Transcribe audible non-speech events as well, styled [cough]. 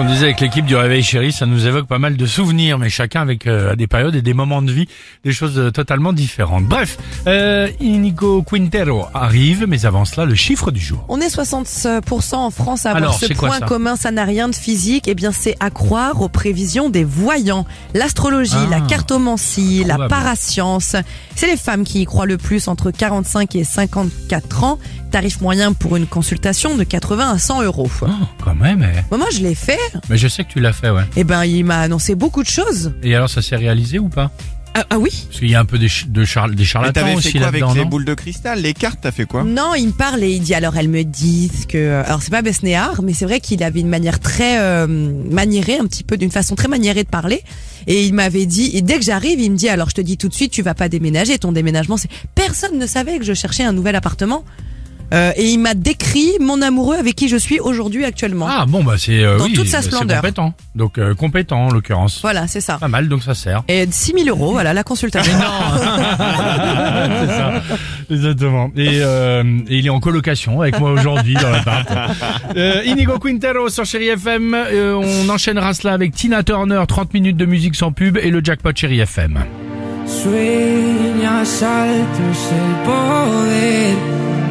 On disait avec l'équipe du Réveil Chéri, ça nous évoque pas mal de souvenirs, mais chacun avec euh, des périodes et des moments de vie, des choses euh, totalement différentes. Bref, euh, Inigo Quintero arrive, mais avant cela, le chiffre du jour. On est 60% en France à avoir Alors, ce point commun, ça n'a rien de physique. Eh bien, c'est à croire aux prévisions des voyants. L'astrologie, Ah, la cartomancie, la parascience. C'est les femmes qui y croient le plus entre 45 et 54 ans. Tarif moyen pour une consultation de 80 à 100 euros. Oh, quand même, eh. Moi, moi, je l'ai fait. Mais je sais que tu l'as fait, ouais. Eh ben, il m'a annoncé beaucoup de choses. Et alors, ça s'est réalisé ou pas? Ah, ah oui Parce qu'il y a un peu des, ch- de des Mais charlatans t'avais aussi fait quoi avec là-dedans, les non? boules de cristal Les cartes, t'as fait quoi? Non, il me parle et il dit alors elles me disent que alors c'est pas Besnéard, mais c'est vrai qu'il avait une manière très euh, maniérée, un petit peu d'une façon très maniérée de parler. Et il m'avait dit et dès que j'arrive, il me dit alors je te dis tout de suite, tu vas pas déménager. Ton déménagement, c'est personne ne savait que je cherchais un nouvel appartement. Euh, et il m'a décrit mon amoureux avec qui je suis aujourd'hui actuellement. Ah bon, bah c'est euh, Dans oui, toute sa splendeur. compétent. Donc euh, compétent en l'occurrence. Voilà, c'est ça. Pas mal, donc ça sert. Et 6000 euros, voilà la consultation. [laughs] c'est ça, exactement. Et, euh, et il est en colocation avec moi aujourd'hui dans l'appart. Euh, Inigo Quintero sur Chéri FM. Euh, on enchaînera cela avec Tina Turner, 30 minutes de musique sans pub et le jackpot Chéri FM. Sueñas alto es el poder